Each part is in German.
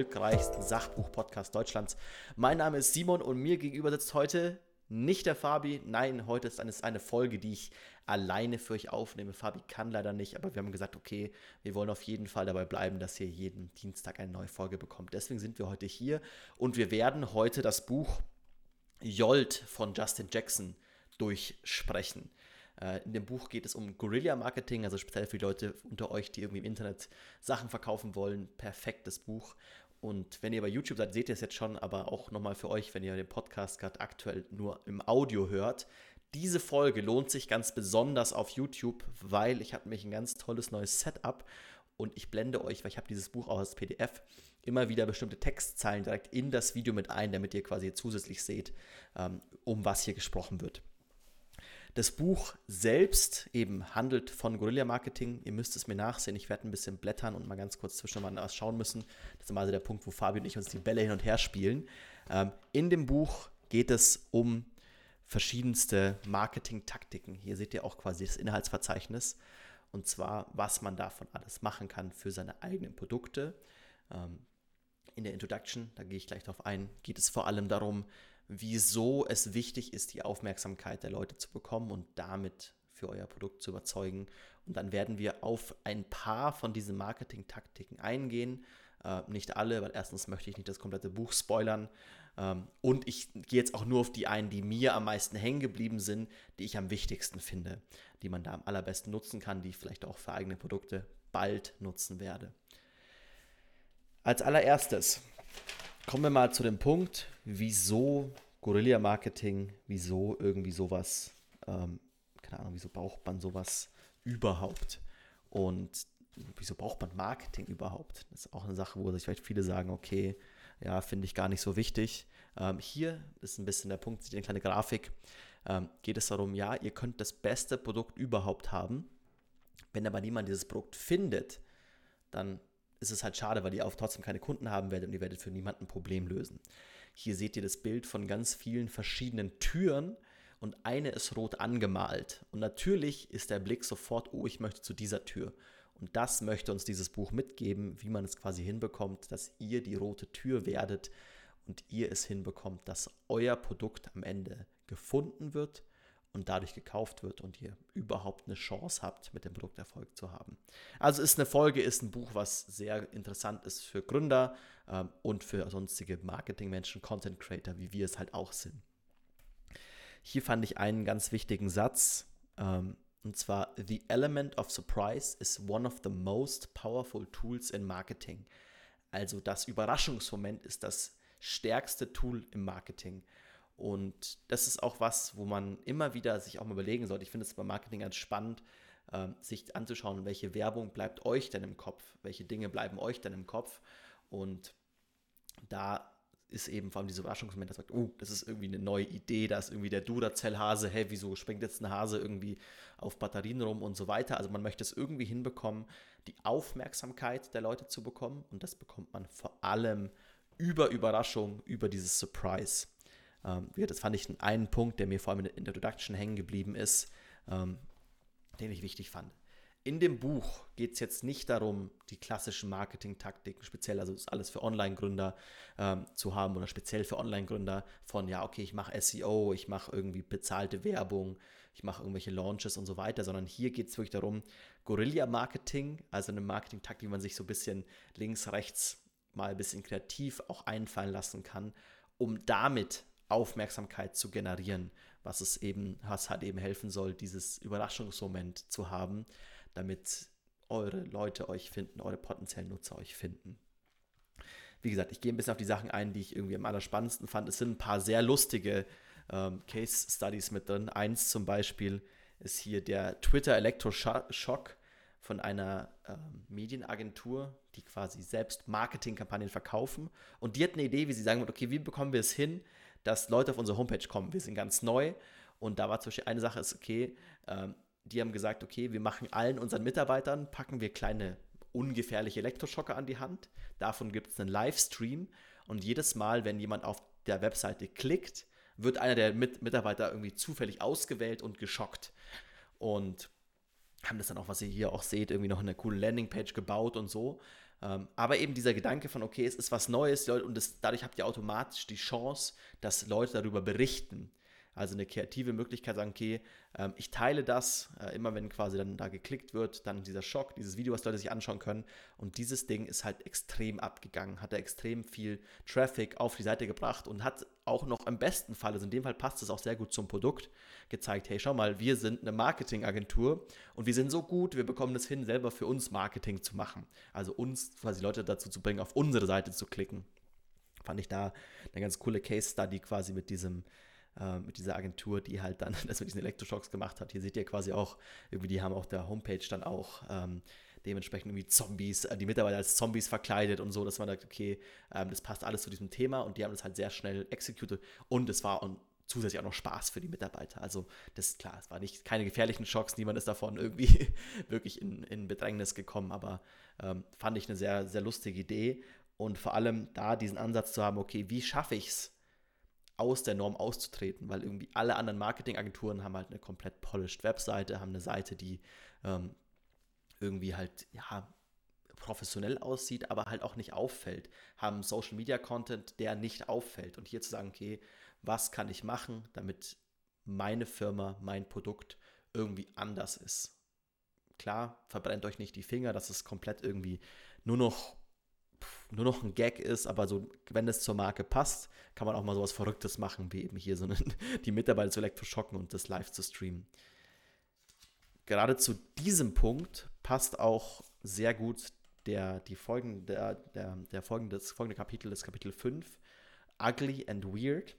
erfolgreichsten Sachbuch-Podcast Deutschlands. Mein Name ist Simon und mir gegenüber sitzt heute nicht der Fabi. Nein, heute ist eine, eine Folge, die ich alleine für euch aufnehme. Fabi kann leider nicht, aber wir haben gesagt, okay, wir wollen auf jeden Fall dabei bleiben, dass ihr jeden Dienstag eine neue Folge bekommt. Deswegen sind wir heute hier und wir werden heute das Buch Jolt von Justin Jackson durchsprechen. Äh, in dem Buch geht es um Guerilla-Marketing, also speziell für die Leute unter euch, die irgendwie im Internet Sachen verkaufen wollen. Perfektes Buch. Und wenn ihr bei YouTube seid, seht ihr es jetzt schon, aber auch nochmal für euch, wenn ihr den Podcast gerade aktuell nur im Audio hört. Diese Folge lohnt sich ganz besonders auf YouTube, weil ich habe nämlich ein ganz tolles neues Setup und ich blende euch, weil ich habe dieses Buch auch als PDF, immer wieder bestimmte Textzeilen direkt in das Video mit ein, damit ihr quasi zusätzlich seht, ähm, um was hier gesprochen wird. Das Buch selbst eben handelt von Guerilla-Marketing. Ihr müsst es mir nachsehen. Ich werde ein bisschen blättern und mal ganz kurz zwischen mal schauen müssen. Das ist immer so der Punkt, wo Fabi und ich uns die Bälle hin und her spielen. Ähm, in dem Buch geht es um verschiedenste Marketing-Taktiken. Hier seht ihr auch quasi das Inhaltsverzeichnis. Und zwar, was man davon alles machen kann für seine eigenen Produkte. Ähm, in der Introduction, da gehe ich gleich darauf ein, geht es vor allem darum, wieso es wichtig ist, die Aufmerksamkeit der Leute zu bekommen und damit für euer Produkt zu überzeugen. Und dann werden wir auf ein paar von diesen Marketing-Taktiken eingehen. Äh, nicht alle, weil erstens möchte ich nicht das komplette Buch spoilern. Ähm, und ich gehe jetzt auch nur auf die ein, die mir am meisten hängen geblieben sind, die ich am wichtigsten finde, die man da am allerbesten nutzen kann, die ich vielleicht auch für eigene Produkte bald nutzen werde. Als allererstes kommen wir mal zu dem Punkt, wieso Guerilla-Marketing, wieso irgendwie sowas, ähm, keine Ahnung, wieso braucht man sowas überhaupt? Und wieso braucht man Marketing überhaupt? Das ist auch eine Sache, wo sich vielleicht viele sagen, okay, ja, finde ich gar nicht so wichtig. Ähm, hier ist ein bisschen der Punkt, eine kleine Grafik, ähm, geht es darum, ja, ihr könnt das beste Produkt überhaupt haben. Wenn aber niemand dieses Produkt findet, dann ist es halt schade, weil ihr auch trotzdem keine Kunden haben werdet und ihr werdet für niemanden ein Problem lösen. Hier seht ihr das Bild von ganz vielen verschiedenen Türen und eine ist rot angemalt. Und natürlich ist der Blick sofort, oh, ich möchte zu dieser Tür. Und das möchte uns dieses Buch mitgeben, wie man es quasi hinbekommt, dass ihr die rote Tür werdet und ihr es hinbekommt, dass euer Produkt am Ende gefunden wird und dadurch gekauft wird und ihr überhaupt eine Chance habt, mit dem Produkt Erfolg zu haben. Also ist eine Folge, ist ein Buch, was sehr interessant ist für Gründer ähm, und für sonstige Marketingmenschen, Content Creator, wie wir es halt auch sind. Hier fand ich einen ganz wichtigen Satz, ähm, und zwar, The element of surprise is one of the most powerful tools in marketing. Also das Überraschungsmoment ist das stärkste Tool im Marketing. Und das ist auch was, wo man immer wieder sich auch mal überlegen sollte. Ich finde es beim Marketing ganz spannend, äh, sich anzuschauen, welche Werbung bleibt euch denn im Kopf, welche Dinge bleiben euch denn im Kopf. Und da ist eben vor allem dieser Überraschungsmoment, dass man sagt, oh, das ist irgendwie eine neue Idee, da ist irgendwie der Duracell-Hase, hey, wieso springt jetzt ein Hase irgendwie auf Batterien rum und so weiter. Also man möchte es irgendwie hinbekommen, die Aufmerksamkeit der Leute zu bekommen und das bekommt man vor allem über Überraschung, über dieses Surprise. Ähm, das fand ich einen Punkt, der mir vor allem in der Introduction hängen geblieben ist, ähm, den ich wichtig fand. In dem Buch geht es jetzt nicht darum, die klassischen Marketing-Taktiken, speziell, also ist alles für Online-Gründer ähm, zu haben oder speziell für Online-Gründer von, ja, okay, ich mache SEO, ich mache irgendwie bezahlte Werbung, ich mache irgendwelche Launches und so weiter, sondern hier geht es wirklich darum, Guerilla-Marketing, also eine Marketing-Taktik, die man sich so ein bisschen links, rechts mal ein bisschen kreativ auch einfallen lassen kann, um damit Aufmerksamkeit zu generieren, was es eben, was halt eben helfen soll, dieses Überraschungsmoment zu haben, damit eure Leute euch finden, eure potenziellen Nutzer euch finden. Wie gesagt, ich gehe ein bisschen auf die Sachen ein, die ich irgendwie am allerspannendsten fand. Es sind ein paar sehr lustige ähm, Case Studies mit drin. Eins zum Beispiel ist hier der Twitter Elektroschock von einer ähm, Medienagentur, die quasi selbst Marketingkampagnen verkaufen. Und die hat eine Idee, wie sie sagen, okay, wie bekommen wir es hin, dass Leute auf unsere Homepage kommen. Wir sind ganz neu und da war zum Beispiel eine Sache ist, okay, ähm, die haben gesagt, okay, wir machen allen unseren Mitarbeitern, packen wir kleine ungefährliche Elektroschocker an die Hand. Davon gibt es einen Livestream und jedes Mal, wenn jemand auf der Webseite klickt, wird einer der Mit Mitarbeiter irgendwie zufällig ausgewählt und geschockt. Und haben das dann auch, was ihr hier auch seht, irgendwie noch eine coole Landingpage gebaut und so. Ähm, aber eben dieser Gedanke von, okay, es ist was Neues und das, dadurch habt ihr automatisch die Chance, dass Leute darüber berichten. Also eine kreative Möglichkeit sagen, okay, ähm, ich teile das, äh, immer wenn quasi dann da geklickt wird, dann dieser Schock, dieses Video, was Leute sich anschauen können. Und dieses Ding ist halt extrem abgegangen, hat da extrem viel Traffic auf die Seite gebracht und hat auch noch im besten Fall, also in dem Fall passt es auch sehr gut zum Produkt, gezeigt, hey, schau mal, wir sind eine Marketingagentur und wir sind so gut, wir bekommen es hin, selber für uns Marketing zu machen. Also uns quasi Leute dazu zu bringen, auf unsere Seite zu klicken. Fand ich da eine ganz coole Case Study quasi mit diesem äh, mit dieser Agentur, die halt dann das mit diesen Elektroschocks gemacht hat. Hier seht ihr quasi auch, irgendwie, die haben auf der Homepage dann auch ähm, dementsprechend irgendwie Zombies, äh, die Mitarbeiter als Zombies verkleidet und so, dass man sagt, okay, ähm, das passt alles zu diesem Thema und die haben das halt sehr schnell executed und es war und zusätzlich auch noch Spaß für die Mitarbeiter. Also das ist klar, es war nicht keine gefährlichen Schocks, niemand ist davon irgendwie wirklich in, in Bedrängnis gekommen, aber ähm, fand ich eine sehr, sehr lustige Idee und vor allem da diesen Ansatz zu haben, okay, wie schaffe ich es, aus der Norm auszutreten, weil irgendwie alle anderen Marketingagenturen haben halt eine komplett polished Webseite, haben eine Seite, die ähm, irgendwie halt, ja, professionell aussieht, aber halt auch nicht auffällt, haben Social Media Content, der nicht auffällt. Und hier zu sagen, okay, was kann ich machen, damit meine Firma, mein Produkt irgendwie anders ist. Klar, verbrennt euch nicht die Finger, dass es komplett irgendwie nur noch nur noch ein Gag ist, aber so, wenn es zur Marke passt, kann man auch mal sowas Verrücktes machen, wie eben hier so eine, die Mitarbeiter zu elektroschocken und das live zu streamen. Gerade zu diesem Punkt passt auch sehr gut der, die folgende, der, der, der folgende, das folgende Kapitel, das Kapitel 5, Ugly and Weird.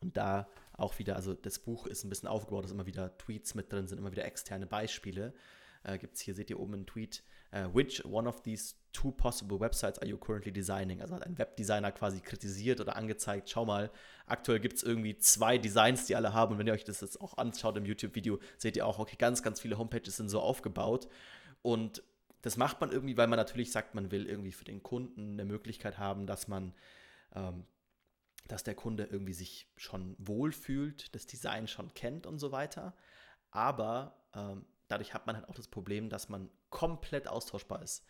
Und da auch wieder, also das Buch ist ein bisschen aufgebaut, dass immer wieder Tweets mit drin sind, immer wieder externe Beispiele. Äh, Gibt es hier, seht ihr oben einen Tweet, uh, which one of these two possible websites are you currently designing? Also hat ein Webdesigner quasi kritisiert oder angezeigt, schau mal, aktuell gibt es irgendwie zwei Designs, die alle haben und wenn ihr euch das jetzt auch anschaut im YouTube-Video, seht ihr auch, okay, ganz, ganz viele Homepages sind so aufgebaut und das macht man irgendwie, weil man natürlich sagt, man will irgendwie für den Kunden eine Möglichkeit haben, dass man ähm, dass der Kunde irgendwie sich schon wohlfühlt, das Design schon kennt und so weiter. Aber ähm, dadurch hat man halt auch das Problem, dass man komplett austauschbar ist.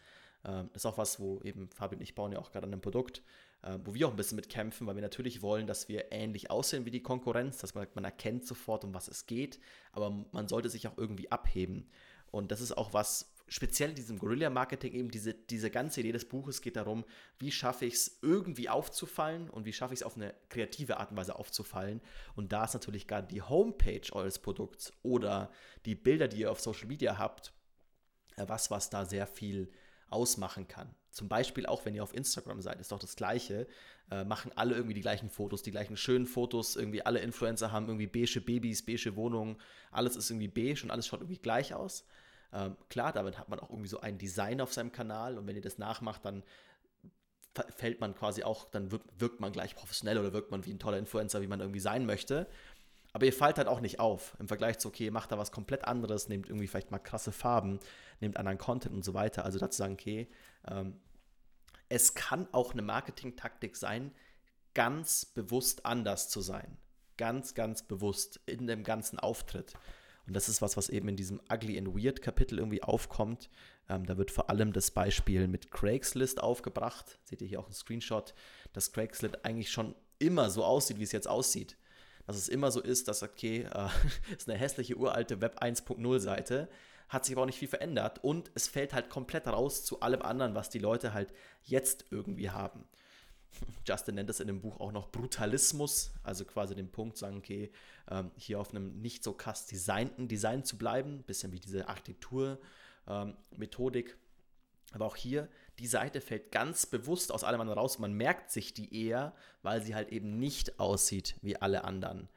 Ähm, das ist auch was, wo eben Fabi und ich bauen ja auch gerade an einem Produkt, äh, wo wir auch ein bisschen mit kämpfen, weil wir natürlich wollen, dass wir ähnlich aussehen wie die Konkurrenz, dass man, man erkennt sofort, um was es geht, aber man sollte sich auch irgendwie abheben. Und das ist auch was, speziell in diesem Guerilla-Marketing eben diese, diese ganze Idee des Buches geht darum, wie schaffe ich es irgendwie aufzufallen und wie schaffe ich es auf eine kreative Art und Weise aufzufallen. Und da ist natürlich gerade die Homepage eures Produkts oder die Bilder, die ihr auf Social Media habt, äh, was, was da sehr viel ausmachen kann. Zum Beispiel auch, wenn ihr auf Instagram seid, ist doch das Gleiche. Äh, machen alle irgendwie die gleichen Fotos, die gleichen schönen Fotos. Irgendwie alle Influencer haben irgendwie beige Babys, beige Wohnungen. Alles ist irgendwie beige und alles schaut irgendwie gleich aus. Ähm, klar, damit hat man auch irgendwie so ein Design auf seinem Kanal und wenn ihr das nachmacht, dann fällt man quasi auch, dann wirkt, man gleich professionell oder wirkt man wie ein toller Influencer, wie man irgendwie sein möchte. Aber ihr fallt halt auch nicht auf im Vergleich zu, okay, macht da was komplett anderes, nehmt irgendwie vielleicht mal krasse Farben, nehmt anderen Content und so weiter. Also dazu sagen, okay, ähm, es kann auch eine Marketing-Taktik sein, ganz bewusst anders zu sein. Ganz, ganz bewusst in dem ganzen Auftritt. Und das ist was, was eben in diesem Ugly and Weird Kapitel irgendwie aufkommt. Ähm, da wird vor allem das Beispiel mit Craigslist aufgebracht. Seht ihr hier auch einen Screenshot, dass Craigslist eigentlich schon immer so aussieht, wie es jetzt aussieht. Dass es immer so ist, dass, okay, äh, ist eine hässliche uralte Web 1.0 Seite, hat sich aber auch nicht viel verändert und es fällt halt komplett raus zu allem anderen, was die Leute halt jetzt irgendwie haben. Justin nennt es in dem Buch auch noch Brutalismus, also quasi den Punkt sagen, okay, ähm, hier auf einem nicht so krass designten Design zu bleiben, bisschen wie diese Architektur-Methodik. Ähm, aber auch hier, die Seite fällt ganz bewusst aus allem anderen raus. Man merkt sich die eher, weil sie halt eben nicht aussieht wie alle anderen.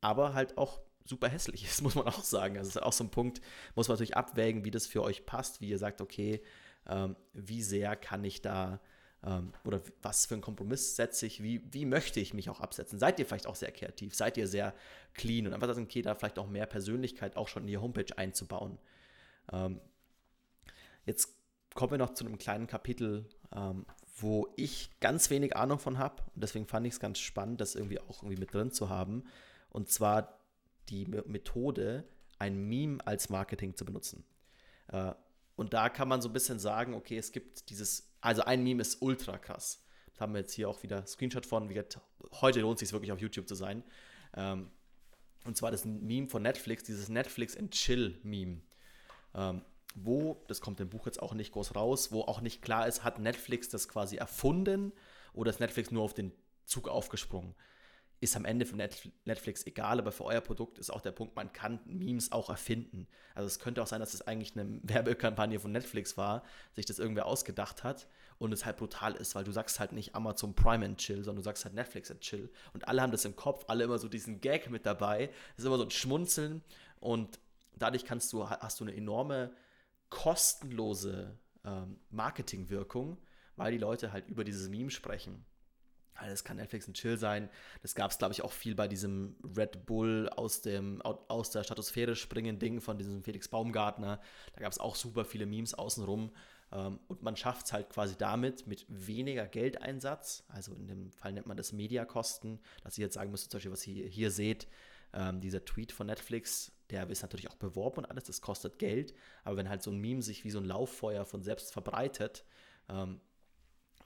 Aber halt auch super hässlich ist, muss man auch sagen. Also das ist auch so ein Punkt, muss man natürlich abwägen, wie das für euch passt, wie ihr sagt, okay, ähm, wie sehr kann ich da ähm, oder was für einen Kompromiss setze ich, wie, wie möchte ich mich auch absetzen? Seid ihr vielleicht auch sehr kreativ? Seid ihr sehr clean und einfach sagen, okay, da vielleicht auch mehr Persönlichkeit auch schon in die Homepage einzubauen? Ähm, jetzt kommen wir noch zu einem kleinen Kapitel, ähm, wo ich ganz wenig Ahnung von habe und deswegen fand ich es ganz spannend, das irgendwie auch irgendwie mit drin zu haben. Und zwar die Methode, ein Meme als Marketing zu benutzen. Äh, und da kann man so ein bisschen sagen, okay, es gibt dieses, also ein Meme ist ultra krass. Da haben wir jetzt hier auch wieder Screenshot von. Wie heute lohnt es sich wirklich auf YouTube zu sein. Ähm, und zwar das Meme von Netflix, dieses Netflix and Chill Meme. Ähm, wo, das kommt im Buch jetzt auch nicht groß raus, wo auch nicht klar ist, hat Netflix das quasi erfunden oder ist Netflix nur auf den Zug aufgesprungen? Ist am Ende für Netflix egal, aber für euer Produkt ist auch der Punkt, man kann Memes auch erfinden. Also es könnte auch sein, dass es eigentlich eine Werbekampagne von Netflix war, sich das irgendwer ausgedacht hat und es halt brutal ist, weil du sagst halt nicht Amazon Prime and Chill, sondern du sagst halt Netflix and Chill und alle haben das im Kopf, alle immer so diesen Gag mit dabei. Das ist immer so ein Schmunzeln und dadurch kannst du, hast du eine enorme kostenlose ähm, Marketingwirkung, weil die Leute halt über dieses Meme sprechen. Also das kann Netflix und Chill sein. Das gab es, glaube ich, auch viel bei diesem Red Bull aus, dem, aus der Stratosphäre springen Ding von diesem Felix Baumgartner. Da gab es auch super viele Memes außenrum. Ähm, und man schafft es halt quasi damit mit weniger Geldeinsatz. Also in dem Fall nennt man das Mediakosten. Dass ihr jetzt sagen müsst, zum Beispiel, was ihr hier seht, ähm, dieser Tweet von Netflix, der ist natürlich auch beworben und alles, das kostet Geld. Aber wenn halt so ein Meme sich wie so ein Lauffeuer von selbst verbreitet, ähm,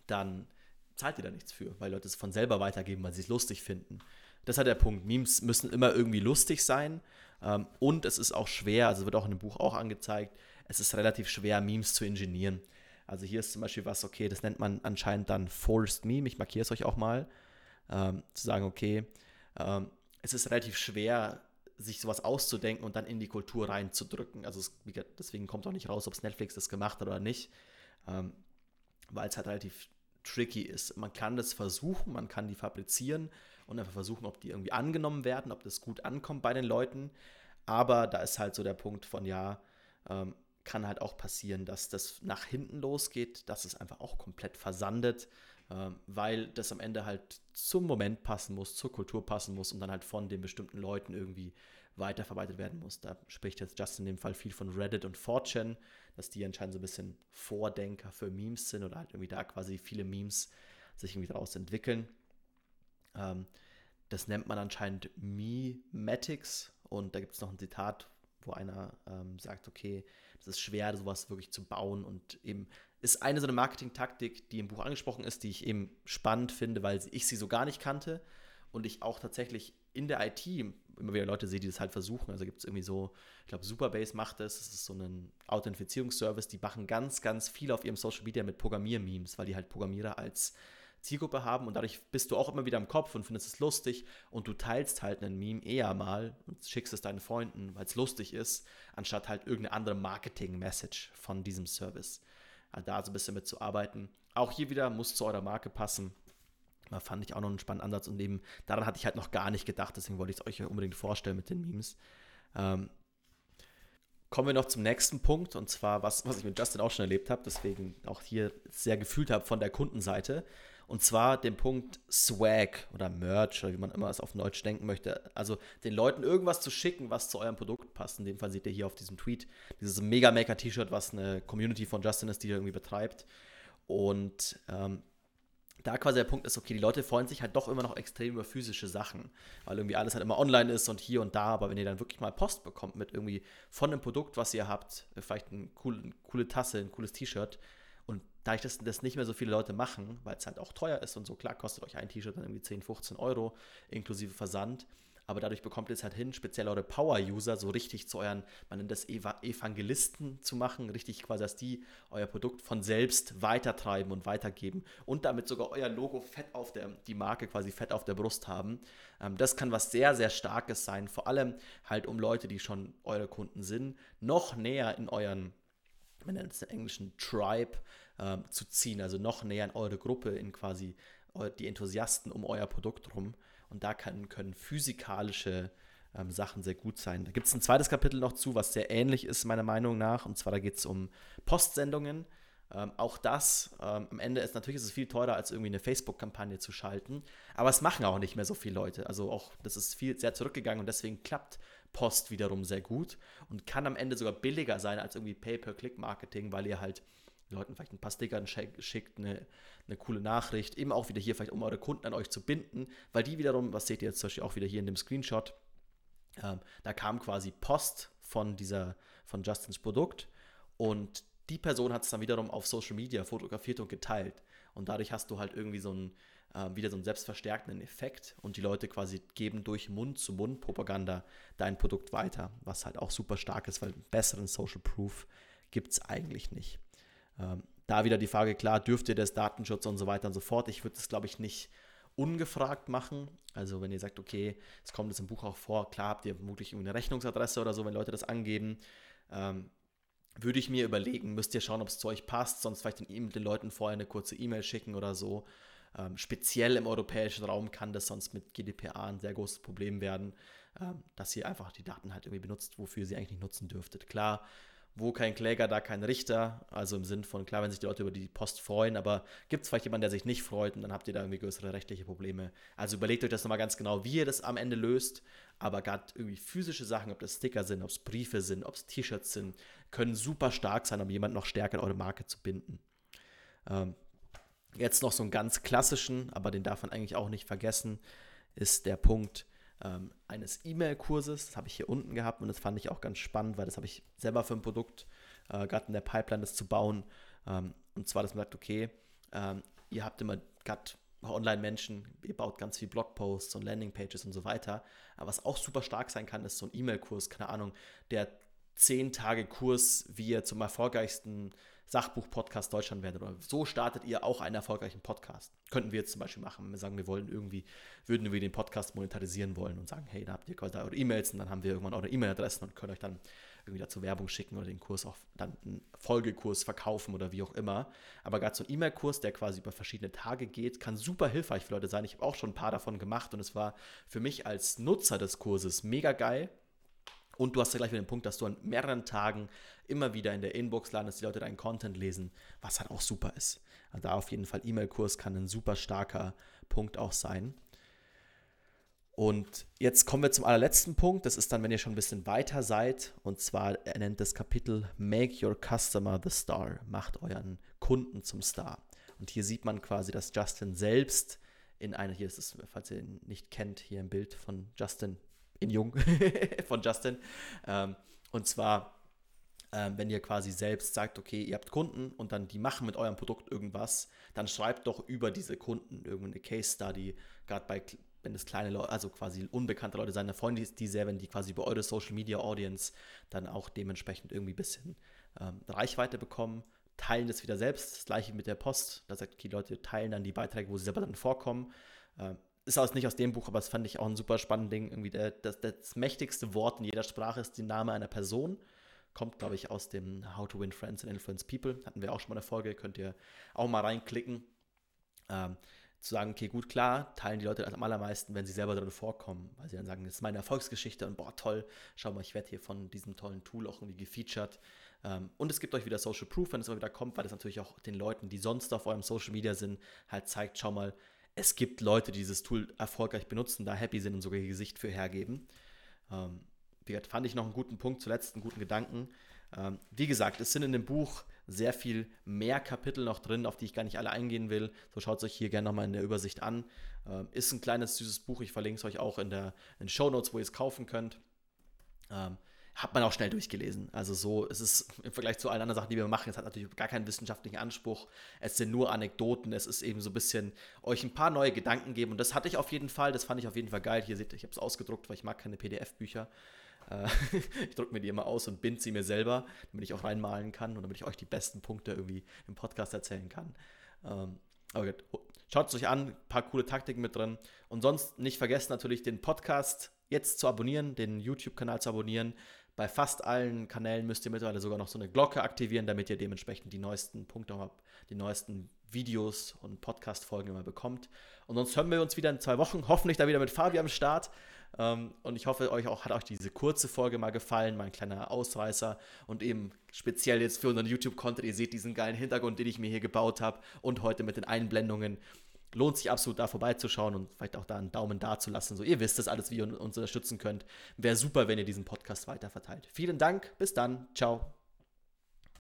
dann zahlt ihr da nichts für, weil Leute es von selber weitergeben, weil sie es lustig finden. Das halt der Punkt. Memes müssen immer irgendwie lustig sein ähm, und es ist auch schwer, also wird auch in dem Buch auch angezeigt, es ist relativ schwer, Memes zu ingenieren. Also hier ist zum Beispiel was, okay, das nennt man anscheinend dann Forced Meme, ich markiere es euch auch mal, ähm, zu sagen, okay, ähm, es ist relativ schwer, sich sowas auszudenken und dann in die Kultur reinzudrücken. Also es, deswegen kommt auch nicht raus, ob es Netflix das gemacht hat oder nicht, ähm, weil es halt relativ tricky ist. Man kann das versuchen, man kann die fabrizieren und einfach versuchen, ob die irgendwie angenommen werden, ob das gut ankommt bei den Leuten. Aber da ist halt so der Punkt von, ja, ähm, kann halt auch passieren, dass das nach hinten losgeht, dass es einfach auch komplett versandet, ähm, weil das am Ende halt zum Moment passen muss, zur Kultur passen muss und dann halt von den bestimmten Leuten irgendwie weiterverarbeitet werden muss. Da spricht jetzt Justin in dem Fall viel von Reddit und 4chan, dass die anscheinend so ein bisschen Vordenker für Memes sind oder halt irgendwie da quasi viele Memes sich irgendwie daraus entwickeln. Ähm, das nennt man anscheinend Memetics und da gibt es noch ein Zitat, wo einer ähm, sagt, okay, es ist schwer, sowas wirklich zu bauen und eben ist eine so eine Marketing-Taktik, die im Buch angesprochen ist, die ich eben spannend finde, weil ich sie so gar nicht kannte und ich auch tatsächlich in der IT immer wieder Leute sehe, die das halt versuchen. Also gibt es irgendwie so, ich glaube, Superbase macht das, das ist so ein Authentifizierungsservice, die machen ganz, ganz viel auf ihrem Social Media mit Programmiermemes, weil die halt Programmierer als Zielgruppe haben und dadurch bist du auch immer wieder im Kopf und findest es lustig und du teilst halt einen Meme eher mal und schickst es deinen Freunden, weil es lustig ist, anstatt halt irgendeine andere Marketing-Message von diesem Service. Also da so ein bisschen mitzuarbeiten. Auch hier wieder muss zu eurer Marke passen. Da fand ich auch noch einen spannenden Ansatz und eben daran hatte ich halt noch gar nicht gedacht, deswegen wollte ich es euch unbedingt vorstellen mit den Memes. Ähm, kommen wir noch zum nächsten Punkt und zwar was, was ich mit Justin auch schon erlebt habe, deswegen auch hier sehr gefühlt habe von der Kundenseite. Und zwar den Punkt Swag oder Merch oder wie man immer es auf Deutsch denken möchte. Also den Leuten irgendwas zu schicken, was zu eurem Produkt passt. In dem Fall seht ihr hier auf diesem Tweet dieses Mega Maker T-Shirt, was eine Community von Justin ist, die er irgendwie betreibt. Und ähm, da quasi der Punkt ist, okay, die Leute freuen sich halt doch immer noch extrem über physische Sachen, weil irgendwie alles halt immer online ist und hier und da, aber wenn ihr dann wirklich mal Post bekommt mit irgendwie von einem Produkt, was ihr habt, vielleicht eine coole, coole Tasse, ein cooles T-Shirt, und da ich das, das nicht mehr so viele Leute machen, weil es halt auch teuer ist und so, klar kostet euch ein T-Shirt dann irgendwie 10, 15 Euro inklusive Versand. Aber dadurch bekommt ihr es halt hin, speziell eure Power-User so richtig zu euren, man nennt das Evangelisten zu machen, richtig quasi, dass die euer Produkt von selbst weitertreiben und weitergeben und damit sogar euer Logo fett auf der, die Marke quasi fett auf der Brust haben. Ähm, das kann was sehr, sehr Starkes sein, vor allem halt um Leute, die schon eure Kunden sind, noch näher in euren man nennt es den englischen Tribe, ähm, zu ziehen, also noch näher in eure Gruppe, in quasi die Enthusiasten um euer Produkt rum. Und da kann, können physikalische ähm, Sachen sehr gut sein. Da gibt es ein zweites Kapitel noch zu, was sehr ähnlich ist, meiner Meinung nach. Und zwar da geht es um Postsendungen. Ähm, auch das, ähm, am Ende ist natürlich ist es viel teurer, als irgendwie eine Facebook-Kampagne zu schalten. Aber es machen auch nicht mehr so viele Leute. Also auch, das ist viel sehr zurückgegangen und deswegen klappt Post wiederum sehr gut und kann am Ende sogar billiger sein als irgendwie Pay-per-Click-Marketing, weil ihr halt Leuten vielleicht ein paar Stickern schickt, eine, eine coole Nachricht, eben auch wieder hier vielleicht, um eure Kunden an euch zu binden, weil die wiederum, was seht ihr jetzt zum Beispiel auch wieder hier in dem Screenshot, ähm, da kam quasi Post von dieser, von Justins Produkt Und die Person hat es dann wiederum auf Social Media fotografiert und geteilt. Und dadurch hast du halt irgendwie so einen, äh, wieder so einen selbstverstärkenden Effekt und die Leute quasi geben durch Mund-zu-Mund-Propaganda dein Produkt weiter, was halt auch super stark ist, weil besseren Social Proof gibt es eigentlich nicht. Ähm, da wieder die Frage, klar, dürft ihr das Datenschutz und so weiter und so fort. Ich würde das, glaube ich, nicht ungefragt machen. Also wenn ihr sagt, okay, es kommt jetzt im Buch auch vor, klar habt ihr vermutlich eine Rechnungsadresse oder so, wenn Leute das angeben. Ähm, würde ich mir überlegen, müsst ihr schauen, ob es zu euch passt, sonst vielleicht den, den Leuten vorher eine kurze E-Mail schicken oder so. Ähm, speziell im europäischen Raum kann das sonst mit GDPR ein sehr großes Problem werden, ähm, dass ihr einfach die Daten halt irgendwie benutzt, wofür ihr sie eigentlich nicht nutzen dürftet. Klar, wo kein Kläger, da kein Richter. Also im Sinn von, klar, wenn sich die Leute über die Post freuen, aber gibt es vielleicht jemanden, der sich nicht freut und dann habt ihr da irgendwie größere rechtliche Probleme. Also überlegt euch das nochmal ganz genau, wie ihr das am Ende löst. Aber gerade irgendwie physische Sachen, ob das Sticker sind, ob es Briefe sind, ob es T-Shirts sind, können super stark sein, um jemanden noch stärker in eure Marke zu binden. Ähm, jetzt noch so einen ganz klassischen, aber den darf man eigentlich auch nicht vergessen, ist der Punkt, ähm, eines E-Mail-Kurses. Das habe ich hier unten gehabt und das fand ich auch ganz spannend, weil das habe ich selber für ein Produkt äh, gerade in der Pipeline, das zu bauen. Ähm, und zwar, dass man sagt, okay, ähm, ihr habt immer gerade Online-Menschen, ihr baut ganz viel Blogposts und Landingpages und so weiter. Aber was auch super stark sein kann, ist so ein E-Mail-Kurs, keine Ahnung, der 10 Tage Kurs, wie ihr zum erfolgreichsten Sachbuch-Podcast Deutschland werden oder so startet ihr auch einen erfolgreichen Podcast. Könnten wir jetzt zum Beispiel machen, wenn wir sagen, wir wollen irgendwie, würden wir den Podcast monetarisieren wollen und sagen, hey, da habt ihr quasi eure E-Mails und dann haben wir irgendwann eure E-Mail-Adressen und können euch dann irgendwie dazu Werbung schicken oder den Kurs auch dann einen Folgekurs verkaufen oder wie auch immer. Aber gerade so ein E-Mail-Kurs, der quasi über verschiedene Tage geht, kann super hilfreich für Leute sein. Ich habe auch schon ein paar davon gemacht und es war für mich als Nutzer des Kurses mega geil, und du hast ja gleich wieder den Punkt, dass du an mehreren Tagen immer wieder in der Inbox landest, die Leute deinen Content lesen, was halt auch super ist. Also da auf jeden Fall E-Mail-Kurs kann ein super starker Punkt auch sein. Und jetzt kommen wir zum allerletzten Punkt. Das ist dann, wenn ihr schon ein bisschen weiter seid. Und zwar, er nennt das Kapitel Make Your Customer the Star. Macht euren Kunden zum Star. Und hier sieht man quasi, dass Justin selbst in einer, hier ist es, falls ihr ihn nicht kennt, hier ein Bild von Justin in Jung von Justin. Ähm, und zwar, ähm, wenn ihr quasi selbst sagt, okay, ihr habt Kunden und dann die machen mit eurem Produkt irgendwas, dann schreibt doch über diese Kunden irgendeine Case Study, gerade bei wenn es kleine Leute, also quasi unbekannte Leute sein, dann freuen die, die sehr, wenn die quasi über eure Social Media Audience dann auch dementsprechend irgendwie ein bisschen ähm, Reichweite bekommen, teilen das wieder selbst. Das gleiche mit der Post. Da sagt die Leute teilen dann die Beiträge, wo sie selber dann vorkommen. Ähm, ist aus, nicht aus dem Buch, aber das fand ich auch ein super spannendes Ding. Irgendwie der, das, das mächtigste Wort in jeder Sprache ist der Name einer Person. Kommt, glaube ich, aus dem How to Win Friends and Influence People. Hatten wir auch schon mal eine Folge, könnt ihr auch mal reinklicken. Ähm, zu sagen, okay, gut, klar, teilen die Leute am allermeisten, wenn sie selber drin vorkommen, weil sie dann sagen, das ist meine Erfolgsgeschichte und boah, toll, schau mal, ich werde hier von diesem tollen Tool auch irgendwie gefeatured. Ähm, und es gibt euch wieder Social Proof, wenn es mal wieder kommt, weil das natürlich auch den Leuten, die sonst auf eurem Social Media sind, halt zeigt, schau mal, es gibt Leute, die dieses Tool erfolgreich benutzen, da happy sind und sogar ihr Gesicht für hergeben. Ähm, wie gesagt, fand ich noch einen guten Punkt, zuletzt einen guten Gedanken. Ähm, wie gesagt, es sind in dem Buch sehr viel mehr Kapitel noch drin, auf die ich gar nicht alle eingehen will. So schaut es euch hier gerne nochmal in der Übersicht an. Ähm, ist ein kleines, süßes Buch. Ich verlinke es euch auch in, der, in den Show Notes, wo ihr es kaufen könnt. Ähm, hat man auch schnell durchgelesen. Also so, es ist im Vergleich zu allen anderen Sachen, die wir machen, es hat natürlich gar keinen wissenschaftlichen Anspruch. Es sind nur Anekdoten, es ist eben so ein bisschen euch ein paar neue Gedanken geben. Und das hatte ich auf jeden Fall, das fand ich auf jeden Fall geil. Hier seht ihr, ich habe es ausgedruckt, weil ich mag keine PDF-Bücher. Äh, ich drucke mir die immer aus und binde sie mir selber, damit ich auch reinmalen kann und damit ich euch die besten Punkte irgendwie im Podcast erzählen kann. Ähm, aber gut, schaut es euch an, ein paar coole Taktiken mit drin. Und sonst nicht vergessen natürlich den Podcast jetzt zu abonnieren, den YouTube-Kanal zu abonnieren. Bei fast allen Kanälen müsst ihr mittlerweile sogar noch so eine Glocke aktivieren, damit ihr dementsprechend die neuesten Punkte, die neuesten Videos und Podcast-Folgen immer bekommt. Und sonst hören wir uns wieder in zwei Wochen, hoffentlich da wieder mit Fabi am Start. Ähm, und ich hoffe, euch auch, hat euch diese kurze Folge mal gefallen, mein kleiner Ausreißer und eben speziell jetzt für unseren YouTube-Content. Ihr seht diesen geilen Hintergrund, den ich mir hier gebaut habe und heute mit den Einblendungen lohnt sich absolut da vorbeizuschauen und vielleicht auch da einen Daumen da zu lassen. So, ihr wisst das alles, wie ihr uns unterstützen könnt. Wäre super, wenn ihr diesen Podcast weiter verteilt. Vielen Dank, bis dann, ciao.